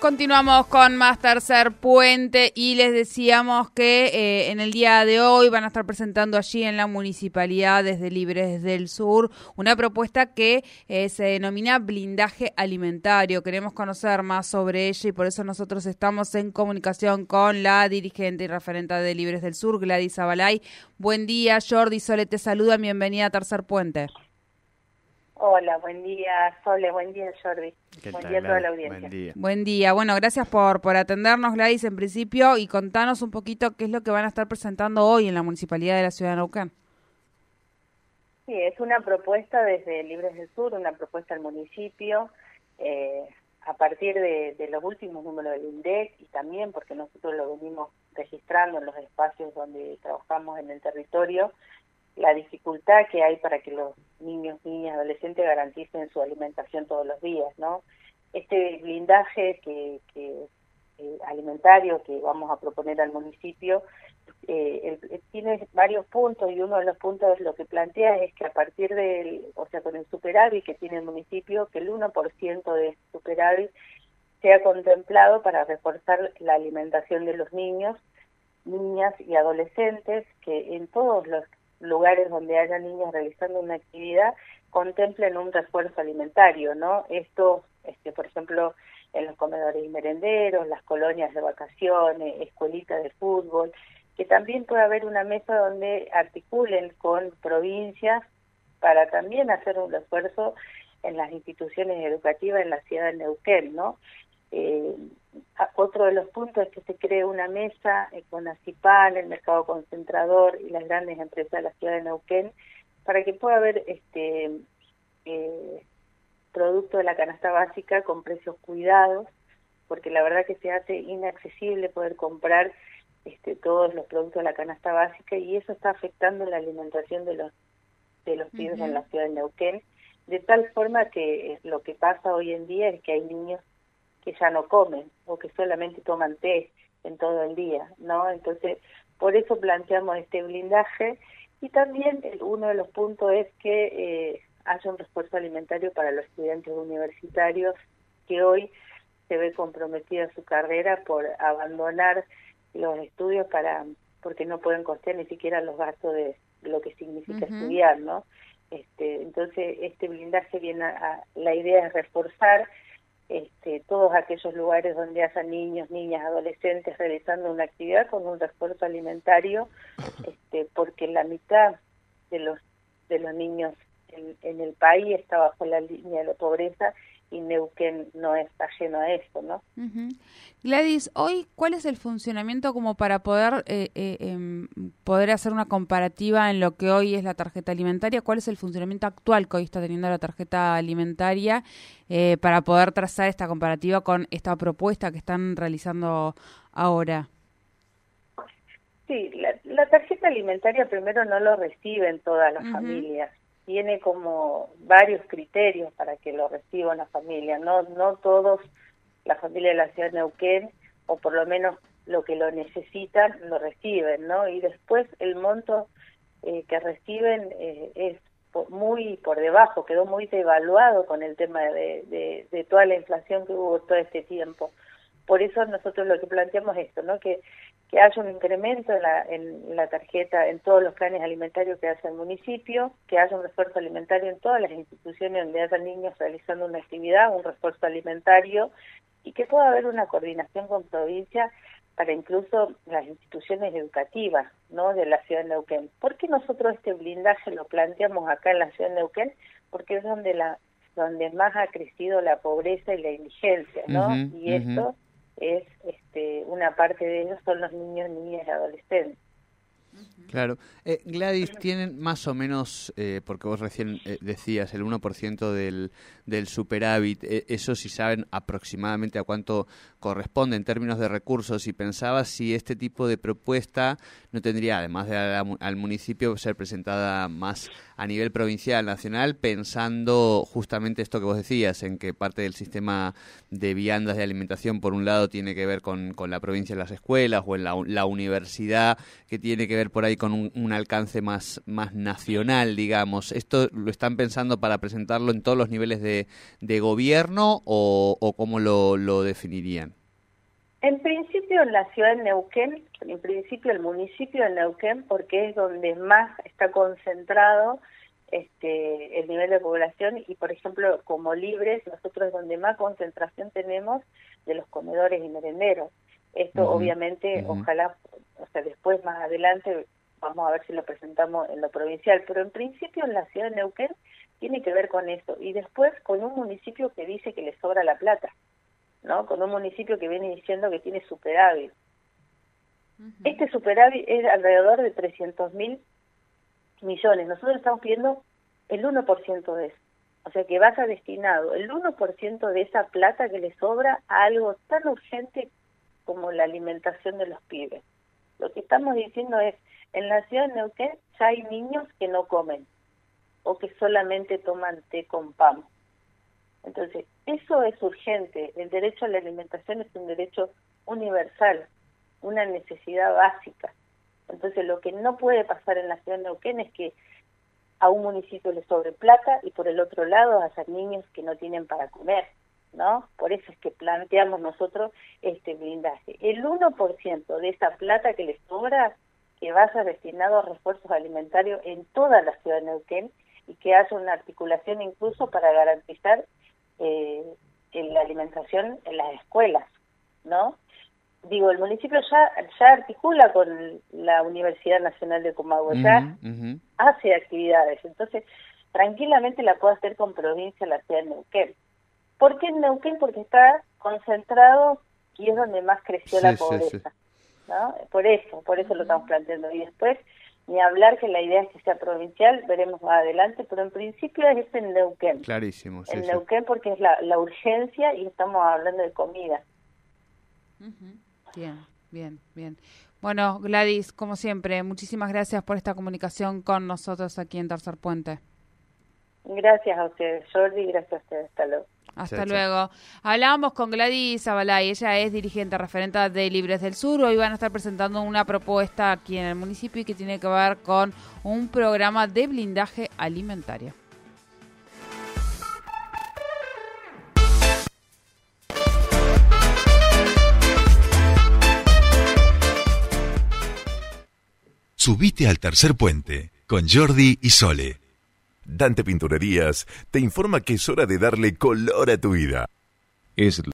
Continuamos con más tercer puente y les decíamos que eh, en el día de hoy van a estar presentando allí en la municipalidad desde Libres del Sur una propuesta que eh, se denomina blindaje alimentario. Queremos conocer más sobre ella y por eso nosotros estamos en comunicación con la dirigente y referente de Libres del Sur, Gladys Abalay. Buen día, Jordi Sole te saluda, bienvenida a Tercer Puente. Hola, buen día, Sole, buen día, Jordi. Buen día a toda la audiencia. Buen día. Buen día. Bueno, gracias por, por atendernos, Gladys, en principio, y contanos un poquito qué es lo que van a estar presentando hoy en la Municipalidad de la Ciudad de Neuquén. Sí, es una propuesta desde Libres del Sur, una propuesta al municipio, eh, a partir de, de, los últimos números del INDEC y también porque nosotros lo venimos registrando en los espacios donde trabajamos en el territorio, la dificultad que hay para que los niños, niñas, adolescentes garanticen su alimentación todos los días, ¿no? Este blindaje que, que eh, alimentario que vamos a proponer al municipio eh, tiene varios puntos y uno de los puntos lo que plantea es que a partir del, o sea, con el superávit que tiene el municipio, que el 1% de superávit sea contemplado para reforzar la alimentación de los niños, niñas y adolescentes que en todos los lugares donde haya niños realizando una actividad contemplen un refuerzo alimentario, ¿no? Esto, este, por ejemplo, en los comedores y merenderos, las colonias de vacaciones, escuelitas de fútbol, que también puede haber una mesa donde articulen con provincias para también hacer un esfuerzo en las instituciones educativas en la ciudad de Neuquén, ¿no? Eh, otro de los puntos es que se cree una mesa eh, con ACIPAL, el mercado concentrador y las grandes empresas de la ciudad de Neuquén para que pueda haber este eh, producto de la canasta básica con precios cuidados, porque la verdad que se hace inaccesible poder comprar este, todos los productos de la canasta básica y eso está afectando la alimentación de los de los pibes en la ciudad de Neuquén, de tal forma que lo que pasa hoy en día es que hay niños que ya no comen o que solamente toman té en todo el día, ¿no? Entonces, por eso planteamos este blindaje y también uno de los puntos es que eh, haya un refuerzo alimentario para los estudiantes universitarios que hoy se ve comprometida su carrera por abandonar los estudios para porque no pueden costear ni siquiera los gastos de lo que significa estudiar, ¿no? Este, entonces este blindaje viene a, la idea es reforzar este, todos aquellos lugares donde haya niños, niñas, adolescentes realizando una actividad con un refuerzo alimentario, este, porque la mitad de los de los niños en, en el país está bajo la línea de la pobreza y Neuquén no está lleno a esto, ¿no? Gladys, hoy, ¿cuál es el funcionamiento como para poder eh, eh, em, poder hacer una comparativa en lo que hoy es la tarjeta alimentaria? ¿Cuál es el funcionamiento actual que hoy está teniendo la tarjeta alimentaria eh, para poder trazar esta comparativa con esta propuesta que están realizando ahora? Sí, la, tarjeta alimentaria primero no lo reciben todas las familias tiene como varios criterios para que lo reciba una familia. No, no todos, la familia de la ciudad de Neuquén, o por lo menos lo que lo necesitan, lo reciben, ¿no? Y después el monto eh, que reciben eh, es muy por debajo, quedó muy devaluado con el tema de, de, de toda la inflación que hubo todo este tiempo. Por eso nosotros lo que planteamos es esto, ¿no? Que que haya un incremento en la, en la tarjeta, en todos los planes alimentarios que hace el municipio, que haya un refuerzo alimentario en todas las instituciones donde haya niños realizando una actividad, un refuerzo alimentario, y que pueda haber una coordinación con provincia para incluso las instituciones educativas no de la ciudad de Neuquén. ¿Por qué nosotros este blindaje lo planteamos acá en la ciudad de Neuquén? Porque es donde la donde más ha crecido la pobreza y la indigencia, ¿no? y esto es este, una parte de ellos son los niños, niñas y adolescentes. Claro. Eh, Gladys, tienen más o menos, eh, porque vos recién eh, decías, el 1% del, del superávit, eh, eso si saben aproximadamente a cuánto corresponde en términos de recursos y pensaba si este tipo de propuesta no tendría, además de al, municipio, ser presentada más a nivel provincial, nacional, pensando justamente esto que vos decías, en que parte del sistema de viandas de alimentación, por un lado, tiene que ver con, con la provincia las escuelas o en la, la universidad, que tiene que ver por ahí con un, alcance más, más nacional, digamos. ¿Esto lo están pensando para presentarlo en todos los niveles de, de gobierno o, cómo lo, lo definirían? En principio en la ciudad de Neuquén, en principio el municipio de Neuquén, porque es donde más está concentrado este, el nivel de población y, por ejemplo, como libres, nosotros es donde más concentración tenemos de los comedores y merenderos. Esto obviamente, ojalá, o sea, después más adelante vamos a ver si lo presentamos en lo provincial, pero en principio en la ciudad de Neuquén tiene que ver con eso y después con un municipio que dice que le sobra la plata, ¿no? Con un municipio que viene diciendo que tiene superávit. Este superávit es alrededor de 300 mil millones. Nosotros estamos pidiendo el 1% de eso. O sea que vaya destinado el 1% de esa plata que le sobra a algo tan urgente como la alimentación de los pibes. Lo que estamos diciendo es, en la ciudad de Neuquén ya hay niños que no comen o que solamente toman té con pan. Entonces, eso es urgente. El derecho a la alimentación es un derecho universal, una necesidad básica. Entonces, lo que no puede pasar en la ciudad de Neuquén es que a un municipio le sobre plata y por el otro lado haya niños que no tienen para comer, ¿no? Por eso es que planteamos nosotros este blindaje. El 1% de esa plata que le sobra que vaya destinado a refuerzos alimentarios en toda la ciudad de Neuquén y que haya una articulación incluso para garantizar eh, la alimentación en las escuelas, ¿no? Digo, el municipio ya, ya articula con la Universidad Nacional de Comahue, hace actividades, entonces tranquilamente la puede hacer con provincia la ciudad de Neuquén. ¿Por qué en Neuquén? Porque está concentrado y es donde más creció la pobreza. Por eso, por eso lo estamos planteando. Y después, ni hablar que la idea es que sea provincial, veremos más adelante, pero en principio es en Neuquén. Clarísimo. en Neuquén porque es la, la, urgencia y estamos hablando de comida. Bien, bien, bien. Bueno, Gladys, como siempre, muchísimas gracias por esta comunicación con nosotros aquí en Tercer Puente. Gracias a ustedes, Jordi, gracias a ustedes. Hasta luego. Hasta luego. Hablábamos con Gladys Abalay, ella es dirigente referente de Libres del Sur. Hoy van a estar presentando una propuesta aquí en el municipio y que tiene que ver con un programa de blindaje alimentario. Subite al tercer puente con Jordi y Sole. Dante Pinturerías te informa que es hora de darle color a tu vida.